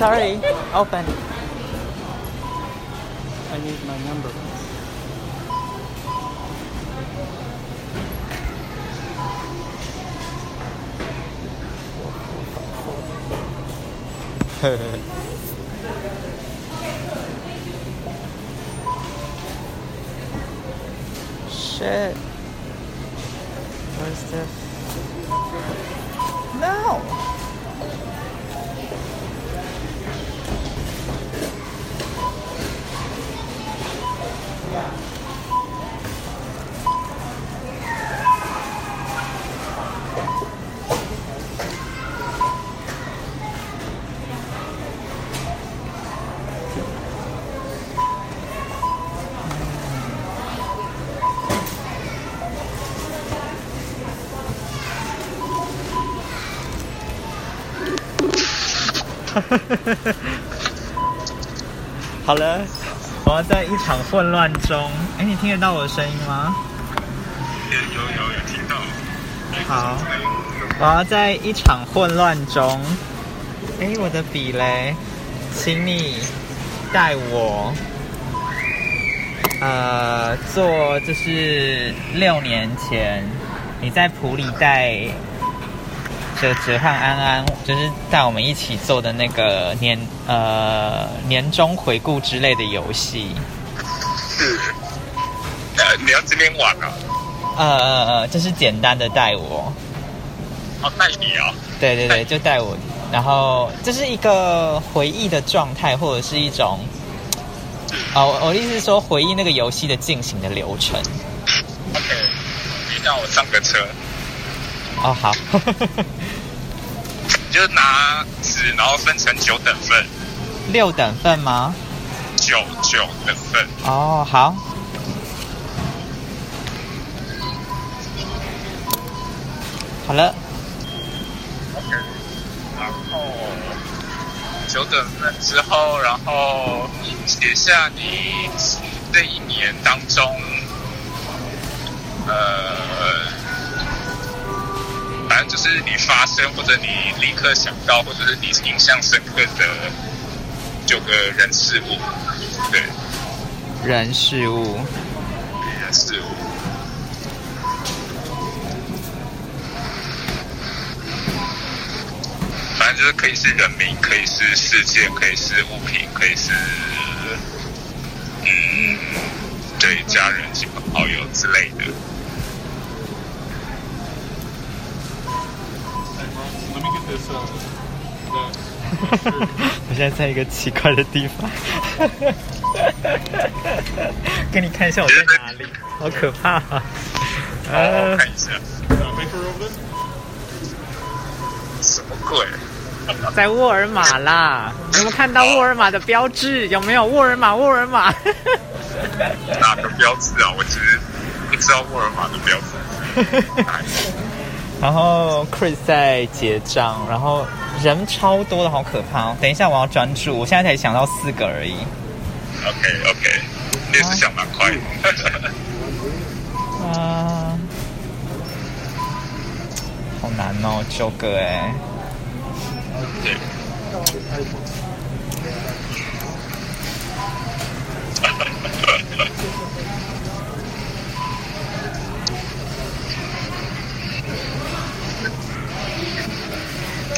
sorry. Open. I need my number. Shit. Where's this? No! 好了，我要在一场混乱中。哎，你听得到我的声音吗？有有有听到。好，我要在一场混乱中。哎，我的笔嘞，请你带我，呃，做就是六年前你在普里带。哲哲和安安就是带我们一起做的那个年呃年终回顾之类的游戏。是，呃，你要这边玩啊？呃呃呃，就是简单的带我。哦，带你啊？对对对，就带我。然后这是一个回忆的状态，或者是一种，哦，我的意思是说回忆那个游戏的进行的流程。OK，你让我上个车。哦，好。你就拿纸，然后分成九等份。六等份吗？九九等份。哦，好。好了。OK。然后九等份之后，然后写下你这一年当中，呃。反正就是你发生，或者你立刻想到，或者是你印象深刻的九个人事物，对，人事物，人事物，反正就是可以是人名，可以是事件，可以是物品，可以是嗯，对，家人、亲朋好友之类的。我现在在一个奇怪的地方，给你看一下我在哪里，好可怕啊！呃，看一下，什么鬼？在沃尔玛啦！有没有看到沃尔玛的标志？有没有沃尔玛？沃尔玛？哪个标志啊？我其实不知道沃尔玛的标志。然后 Chris 在结账，然后人超多的，好可怕哦！等一下，我要专注，我现在才想到四个而已。OK OK，你也是想蛮快。啊，好难哦，九个哎。对。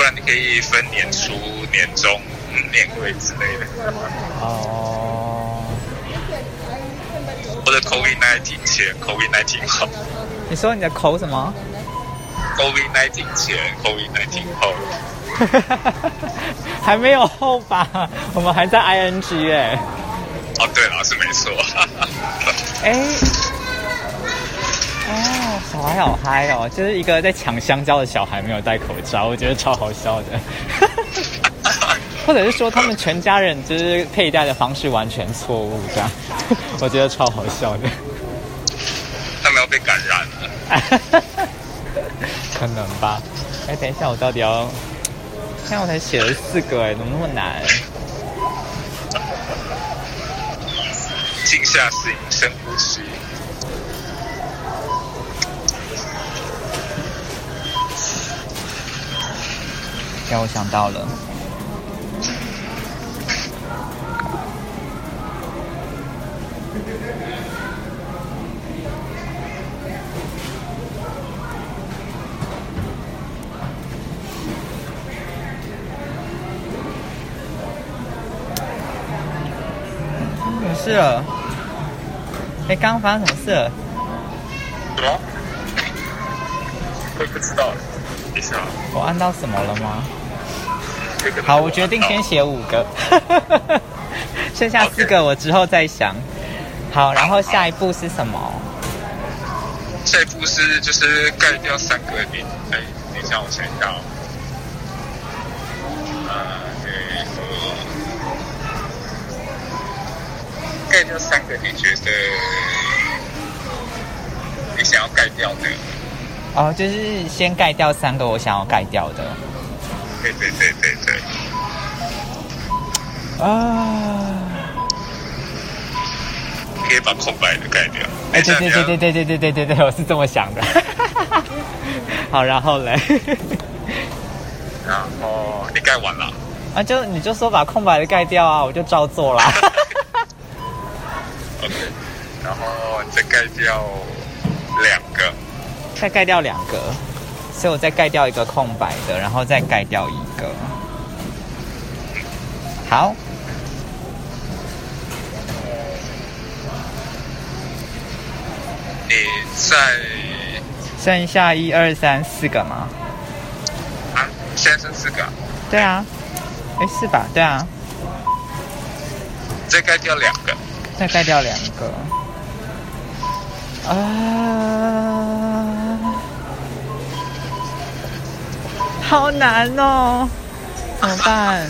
不然你可以分年初、年终、年尾之类的。哦。或者 COVID nineteen 前，COVID nineteen 后。你说你的口什么？COVID nineteen 前，COVID nineteen 后。还没有后吧？我们还在 ing 哎。哦，对了，是没错。哎。哦，小孩好嗨哦！就是一个在抢香蕉的小孩，没有戴口罩，我觉得超好笑的。或者是说，他们全家人就是佩戴的方式完全错误，这样，我觉得超好笑的。他们要被感染了？可能吧。哎，等一下，我到底要……现在我才写了四个，哎，怎么那么难？静下心，深呼吸。让我想到了。是了，哎、刚，刚发生什么事了？什么？我也不知道，我按到什么了吗？好，我决定先写五个，剩下四个我之后再想。好，然后下一步是什么？下一步是就是盖掉三个你。哎，等一下，我想一下。呃，盖掉三个，你觉得你想要盖掉的？哦，就是先盖掉三个我想要盖掉的。对对对对对。啊！可以把空白的盖掉。哎，对对对对对对对对对对，我是这么想的。好，然后嘞？然后你盖完了？啊，就你就说把空白的盖掉啊，我就照做啦。OK，然后再盖掉两个。再盖掉两个，所以我再盖掉一个空白的，然后再盖掉一个。好。你在剩下一二三四个吗？啊，现在剩四个。对啊。哎，是吧？对啊。再盖掉两个。再盖掉两个。啊。好难哦，怎么办？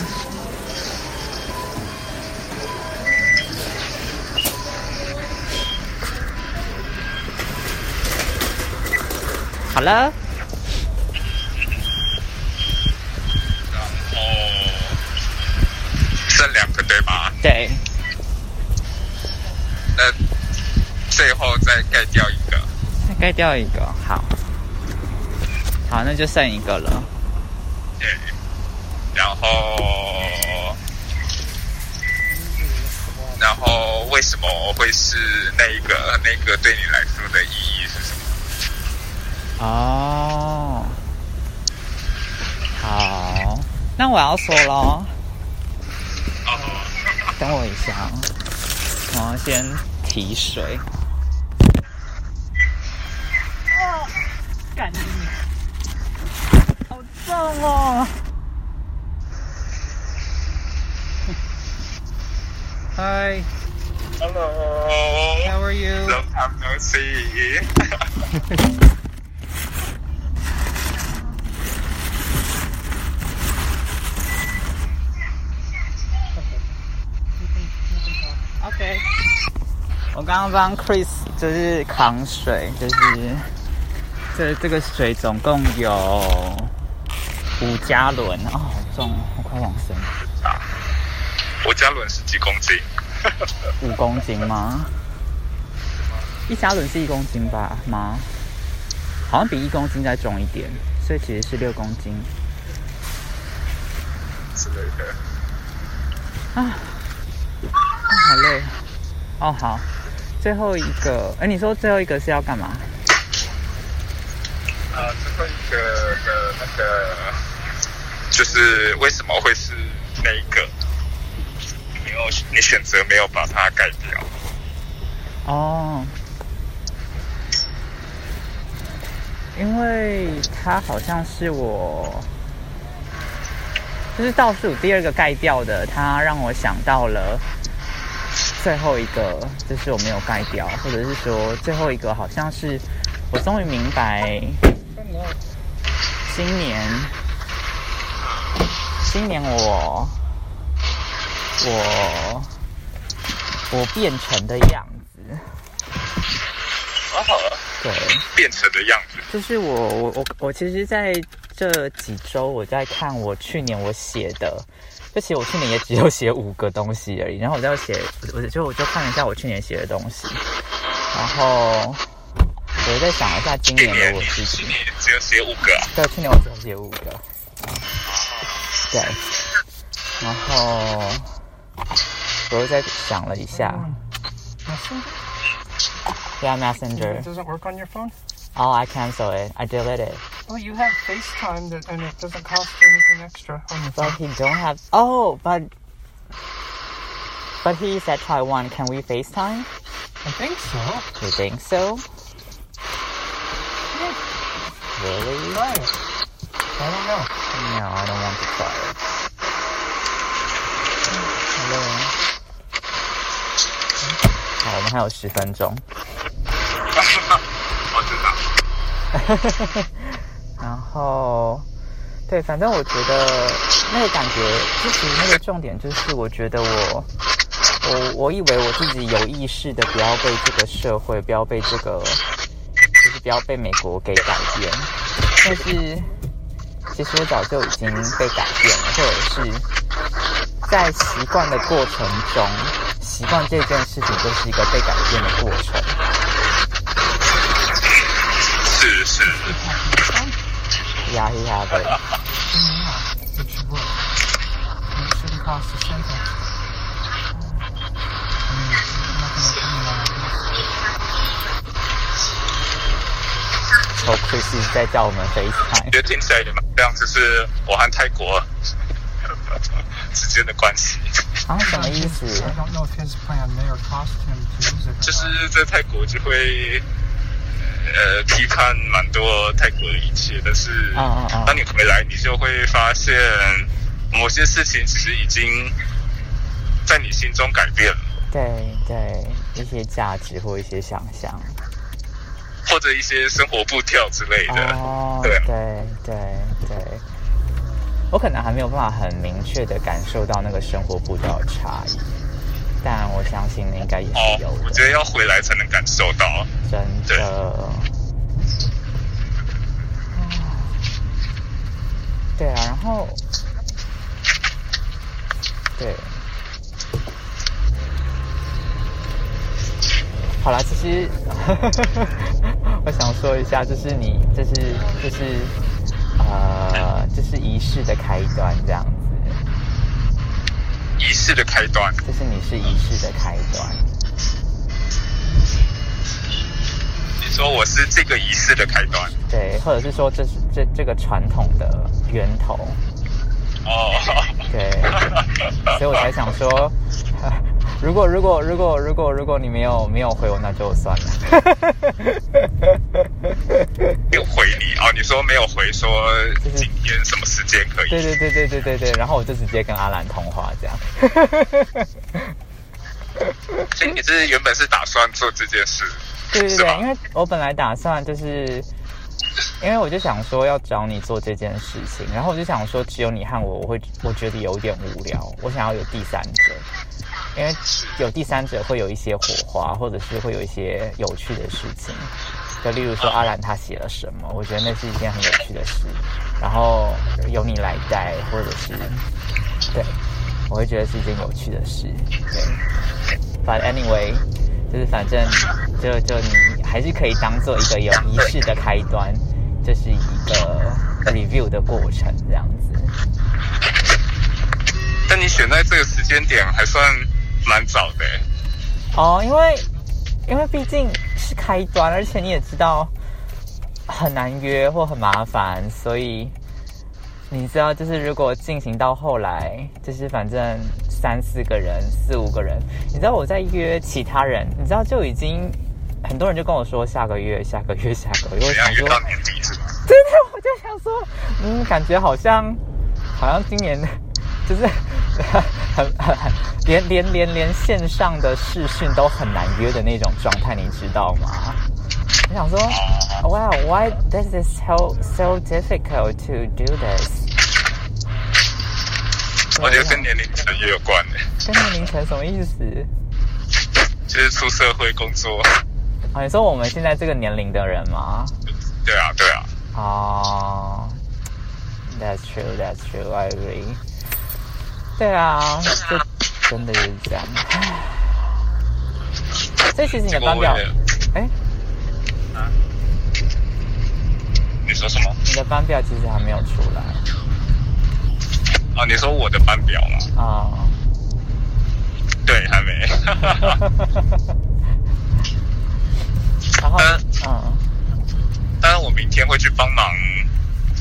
好了。然后剩两个对吧？对。那最后再盖掉一个。再盖掉一个，好。好，那就剩一个了。然后，然后为什么会是那个那个对你来说的意义是什么？哦，好，那我要说喽。等我一下，我要先提水。哦，干你！好重哦。Hi. Hello. How are you? Long time no see. OK。我刚刚帮 Chris 就是扛水，就是这这个水总共有五加仑哦，好重，好快往生。五加仑是几公斤？五公斤吗？一加仑是一公斤吧？吗？好像比一公斤再重一点，所以其实是六公斤。之类的。啊，好累。哦，好。最后一个，哎，你说最后一个是要干嘛？啊，最后一个的那个，就是为什么会是那一个？你选择没有把它盖掉。哦，因为它好像是我，就是倒数第二个盖掉的，它让我想到了最后一个，就是我没有盖掉，或者是说最后一个好像是我终于明白，今年，今年我。我我变成的样子，好好对，变成的样子，就是我我我我其实在这几周我在看我去年我写的，就其实我去年也只有写五个东西而已，然后我在写，我就我就看了一下我去年写的东西，然后我在想一下今年的我自己，去年只有写五个，对，去年我只有写五个，对，然后。我又在想了一下。Yeah, Messenger. It doesn't work on your phone? Oh, I cancel it. I delete it. Well, you have FaceTime that, and it doesn't cost anything extra on your but phone. But he don't have. Oh, but But he's at Taiwan. Can we FaceTime? I think so. You think so? Really? Try it. I don't know. No, I don't want to try it. 我们还有十分钟。我知道。然后，对，反正我觉得那个感觉，其实那个重点就是，我觉得我，我我以为我自己有意识的不要被这个社会，不要被这个，就是不要被美国给改变，但是其实我早就已经被改变了，或者是在习惯的过程中，习惯这件事情就是一个被改变的过程。是是。呀呀呀！对。Chris 在叫我们 FaceTime，觉得听起的也蛮像，就是我和泰国之间的关系。啊，什么意思？I don't know if his plan there cost him to use it. 就是在泰国就会呃批判蛮多泰国的一切，但是当你回来，你就会发现某些事情其实已经在你心中改变了，对对，一些价值或一些想象。或者一些生活步调之类的。哦，对对对对，我可能还没有办法很明确的感受到那个生活步调的差异，但我相信应该也哦是有，我觉，得要回来才能感受到。真的。对啊，然后，对，好啦，其实 我想说一下，就是你，就是就是呃，就是仪式的开端这样子，仪式的开端，就是你是仪式的开端，你说我是这个仪式的开端。对，或者是说这是这这个传统的源头，哦，对，所以我才想说，如果如果如果如果如果你没有没有回我，那就算了。没有回你哦，你说没有回说今天什么时间可以？对对对对对对对，然后我就直接跟阿兰通话这样。所以你是原本是打算做这件事，对对对，因为我本来打算就是，因为我就想说要找你做这件事情，然后我就想说只有你和我，我会我觉得有点无聊，我想要有第三者，因为有第三者会有一些火花，或者是会有一些有趣的事情。就例如说阿兰他写了什么，我觉得那是一件很有趣的事，然后由你来带，或者是对，我会觉得是一件有趣的事。对，But anyway，就是反正就就你还是可以当做一个有仪式的开端，这是一个 review 的过程这样子。但你选在这个时间点还算蛮早的欸。哦，因为因为毕竟是开端，而且你也知道很难约或很麻烦，所以你知道，就是如果进行到后来，就是反正三四个人、四五个人，你知道我在约其他人，你知道就已经很多人就跟我说下个月、下个月、下个月，我想说？真的，我就想说，嗯，感觉好像好像今年 就是很 连连连连线上的视讯都很难约的那种状态，你知道吗？我想说，Wow, why this is so so difficult to do this？我觉得跟年龄层也有关的，跟年龄层什么意思？就是出社会工作。啊，你说我们现在这个年龄的人吗？对啊，对啊，哦、t h a t s true, that's true, I agree. 对啊，这真的是这样。所以其实你的班表哎，你说什么？你的班表其实还没有出来啊，你说我的班表吗？啊。对，还没。然后，嗯嗯，当然，我明天会去帮忙，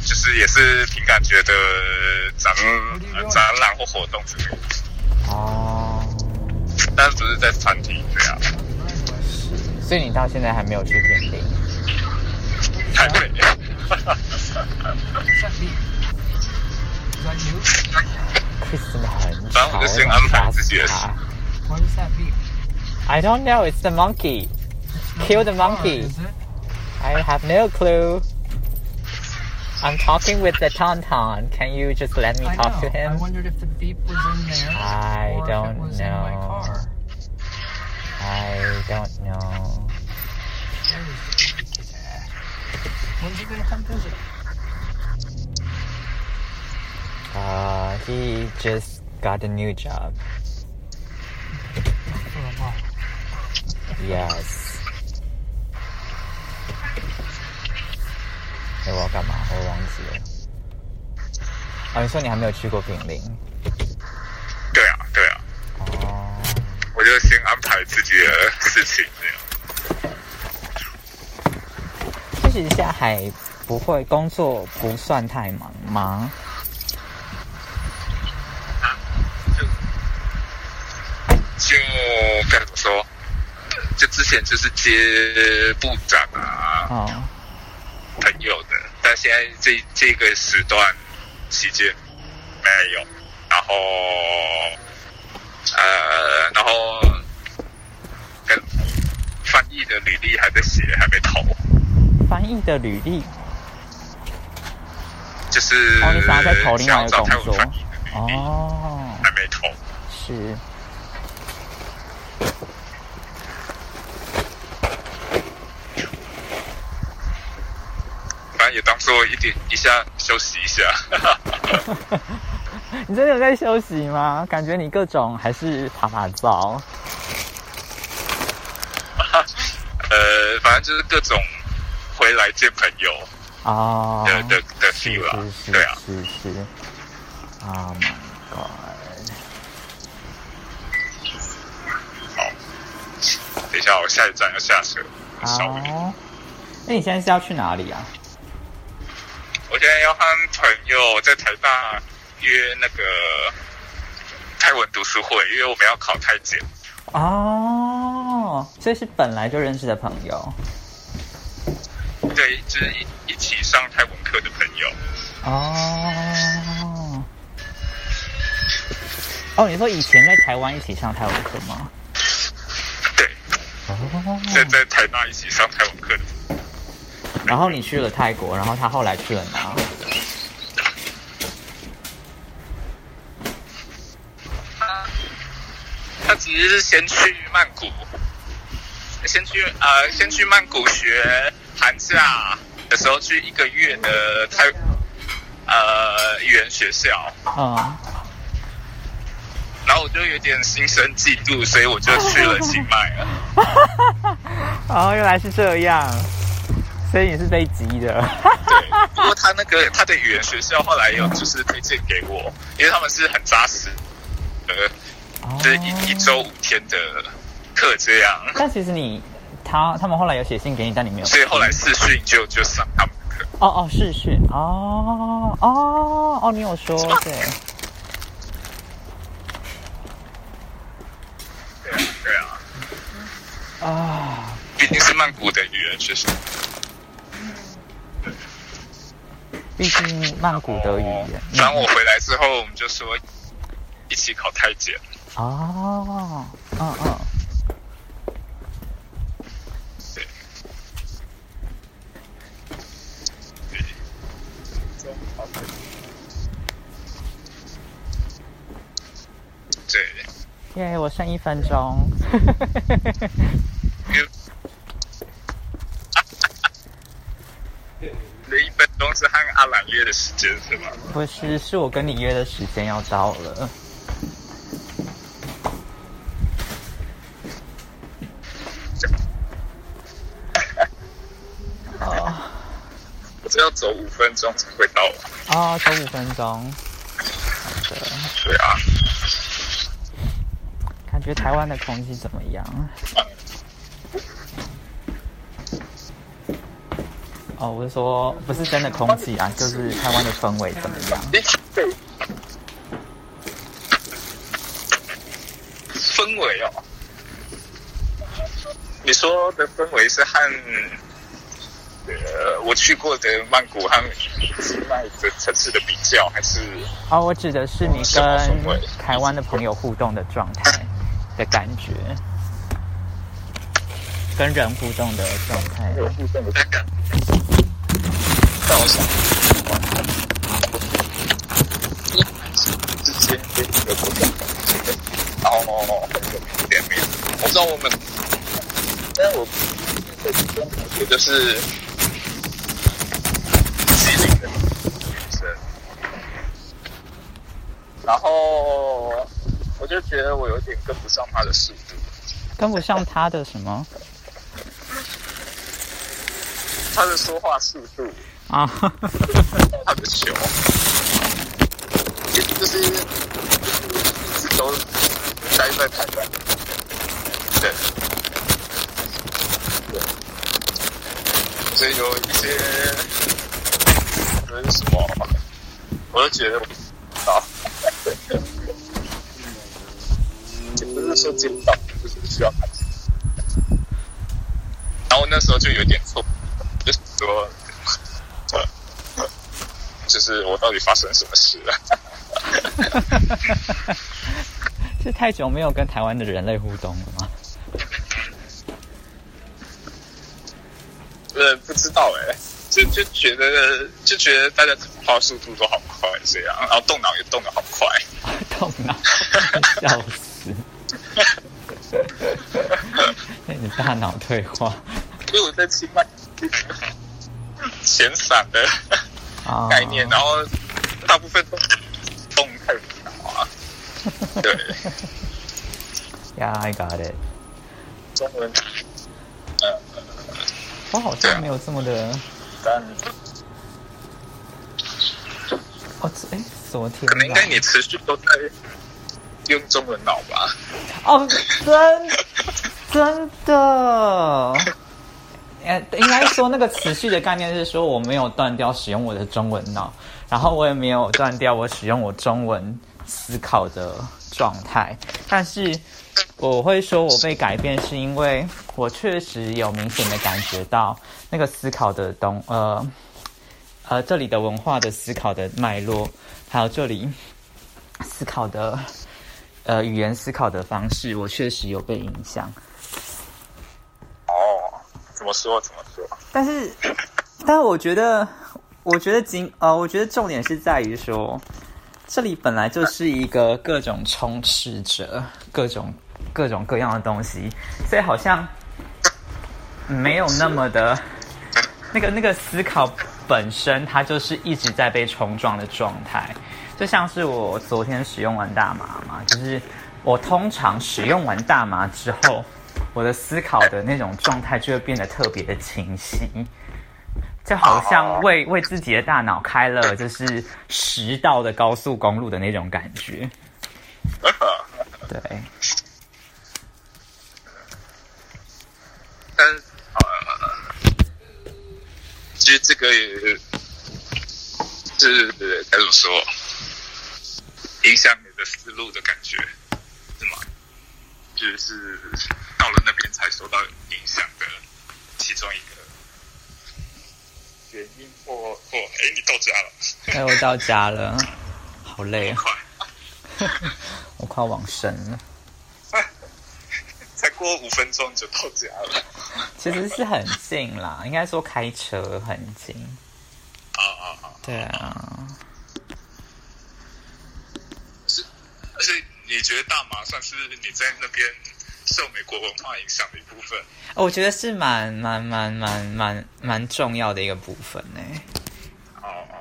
就是也是凭感觉的展呃展览或活动之类的。哦，但是只是在餐厅这样。所以你到现在还没有去平林？还没。What's that mean? Is that you? Chris 真的很反正我就先安排自己的事 What does that? I don't know. It's the monkey. Kill the monkey. I have no clue. I'm talking with the tauntaun. Can you just let me I talk know. to him? I wondered if the beep was in there. I or don't if it was in my know. car. I don't know. Where is the beep is at? When's he gonna come visit? Uh, he just got a new job. For a while. Yes. 哎，我要干嘛？我忘记了。啊，你说你还没有去过炳林？对啊，对啊，哦，我就先安排自己的事情这样。其实现在还不会工作，不算太忙吗？就该怎么说？就之前就是接部长啊哦，朋友的，但现在这这个时段期间没有，然后呃，然后跟翻译的履历？还在写，还没投，翻译的履历就是哦，你想要再投另外一个想要找泰工作？文翻译的履历哦，还没投。是反正也当做一点一下休息一下。你真的有在休息吗？感觉你各种还是爬爬照。呃，反正就是各种回来见朋友哦，的的的是 feel 啦是，是对啊，是是，Oh my god！好，等一下我下一站要下车，稍微。好，那你现在是要去哪里啊？我现在要和朋友在台大约那个泰文读书会，因为我们要考泰检。哦，所以是本来就认识的朋友。对，就是一一起上泰文课的朋友。哦，哦，你说以前在台湾一起上泰文课吗？对，哦，在在台大一起上泰文课的。然后你去了泰国，然后他后来去了哪？他其实是先去曼谷，先去呃，先去曼谷学寒假的时候去一个月的泰呃语言学校，嗯，然后我就有点心生嫉妒，所以我就去了清迈了。哦，原来是这样，所以你是被激的。对，不过他那个他的语言学校后来有就是推荐给我，因为他们是很扎实，呃，就是一一周五天的课这样，但其实你他他们后来有写信给你，但你没有。所以后来视讯就就上他们的课。哦哦视讯哦哦哦，你有说对对啊，对啊，啊，毕竟是曼谷的语言学校。毕竟曼谷的语言。然后我回来之后，我们就说一起考太检。哦，嗯嗯，对，对，耶，我剩一分钟。因为你的一分钟是和阿兰约的时间是吗？不是，是我跟你约的时间要到了。哦我只要走五分钟才会到。哦，走五分钟。好的，对啊，感觉台湾的空气怎么样？哦，我是说，不是真的空气啊，就是台湾的氛围怎么样？氛围哦，你说的氛围是和呃我去过的曼谷和清迈的城市的比较，还是？哦，我指的是你跟台湾的朋友互动的状态的感觉，跟人互动的状态。但。我想，之前跟一个国家，然后很有点面，我知道我们，但是我我觉得是。然后我就觉得我有点跟不上他的速度，跟不上他的什么？他的说话速度啊，他的球，就是一直都待在台湾，对，对，所以有一些那是什么，我就觉得啊。不是说接不到，就是需要看。然后那时候就有点错，就是说，就是我到底发生什么事了？是太久没有跟台湾的人类互动了吗？呃，不知道哎，就就觉得就觉得大家讲话速度都好快，这样，然后动脑也动得好快，动脑，笑死。那你大脑退化，因为我在清迈，闲散的概念，然后大部分都动太脑啊。对，Yeah, I got it。中文，呃，我好像没有这么的。但，哦，哎，昨天可能应该你持续都在。用中文脑吧。哦，真真的，呃，应该说那个持续的概念是说，我没有断掉使用我的中文脑，然后我也没有断掉我使用我中文思考的状态。但是我会说我被改变，是因为我确实有明显的感觉到那个思考的东，呃呃，这里的文化的思考的脉络，还有这里思考的。呃，语言思考的方式，我确实有被影响。哦，怎么说？怎么说？但是，但是，我觉得，我觉得今呃，我觉得重点是在于说，这里本来就是一个各种充斥着各种各种各样的东西，所以好像没有那么的，那个那个思考本身，它就是一直在被冲撞的状态。就像是我昨天使用完大麻嘛，就是我通常使用完大麻之后，我的思考的那种状态就会变得特别的清晰，就好像为为自己的大脑开了就是十道的高速公路的那种感觉。对。但呃，其实这个也是该怎么说？影响你的思路的感觉，是吗？就是到了那边才受到影响的其中一个原因，或或哎，你到家了？哎，我到家了，好累啊！我快往生了。才过五分钟就到家了。其实是很近啦，应该说开车很近。啊啊啊！对啊。是，而且你觉得大麻算是你在那边受美国文化影响的一部分？我觉得是蛮蛮蛮蛮蛮蛮重要的一个部分呢。哦哦，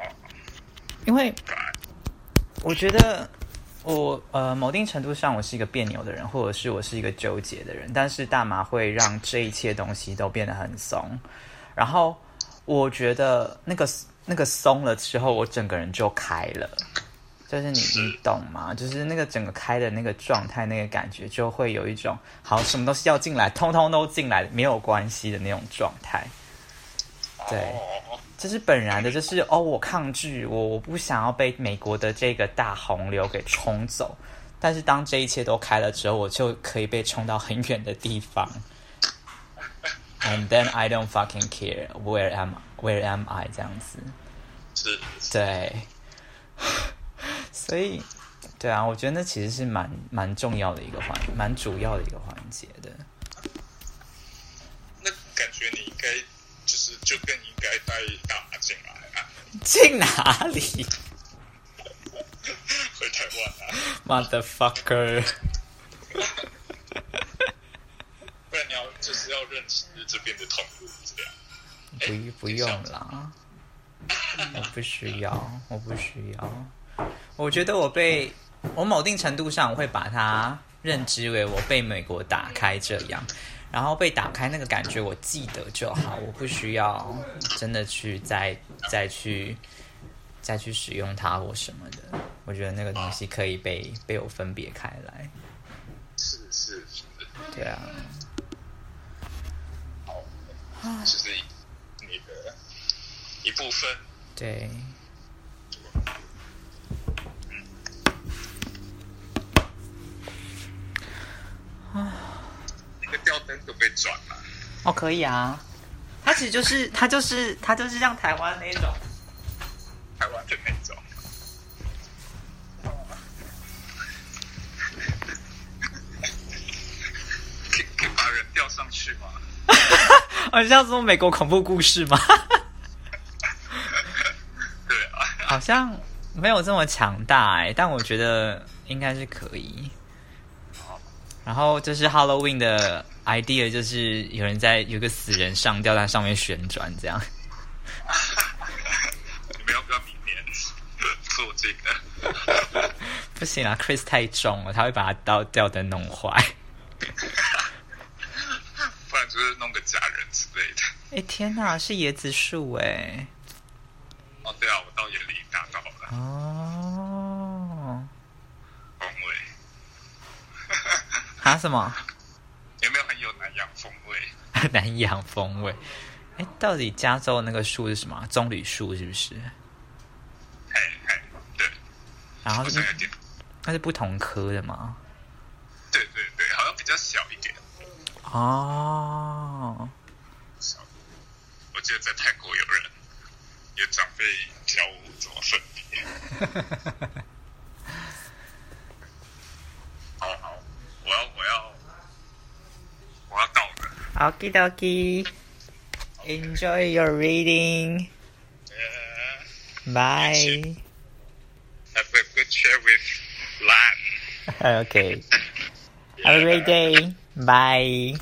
因为我觉得我呃某定程度上我是一个别扭的人，或者是我是一个纠结的人，但是大麻会让这一切东西都变得很松。然后我觉得那个那个松了之后，我整个人就开了。就是你，你懂吗？就是那个整个开的那个状态，那个感觉，就会有一种好，什么东西要进来，通通都进来，没有关系的那种状态。对，这是本然的，就是哦，我抗拒，我我不想要被美国的这个大洪流给冲走但是当这一切都开了之后，我就可以被冲到很远的地方。And then I don't fucking care where am where am I 这样子。是，对，所以，对啊，我觉得那其实是蛮蛮重要的一个环，蛮主要的一个环节的。那感觉你应该就是就更应该带打进来啊。进哪里回台湾啊，，motherfucker？不然你要就是要认识这边的同路这样。不不用啦，我不需要，我不需要。我觉得我被我某定程度上我会把它认知为我被美国打开这样，然后被打开那个感觉我记得就好，我不需要真的去再再去再去使用它或什么的。我觉得那个东西可以被被我分别开来。是是是，对啊，好，就是你的一部分。对。那个吊灯可不可以转啊？哦，可以啊。它其实就是它就是它就是像台湾那种，台湾的那种。可以可以把人吊上去吗？好像说美国恐怖故事吗？对啊，好像没有这么强大哎，但我觉得应该是可以。然后就是 Halloween 的 idea，就是有人在有个死人上吊在上面旋转这样。你们要不要明年做这个？不行啊，Chris 太重了，他会把他吊吊灯弄坏。不然就是弄个假人之类的。哎天哪，是椰子树哎！哦，对啊，我到眼里大道了，哦，风味啊什么？有没有很有南洋风味？南洋风味。哎，到底加州那个树是什么啊？棕榈树是不是？嘿嘿，对，然后是好像有点，它是不同科的吗？对对对，好像比较小一点。哦，小我记得在泰国有人有长辈教我怎么分别。Okie dokie. Enjoy your reading. 呃 Bye. Have a good share with Lan. Okay. Have a great day. Bye.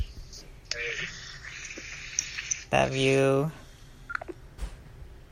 Hey. Love you.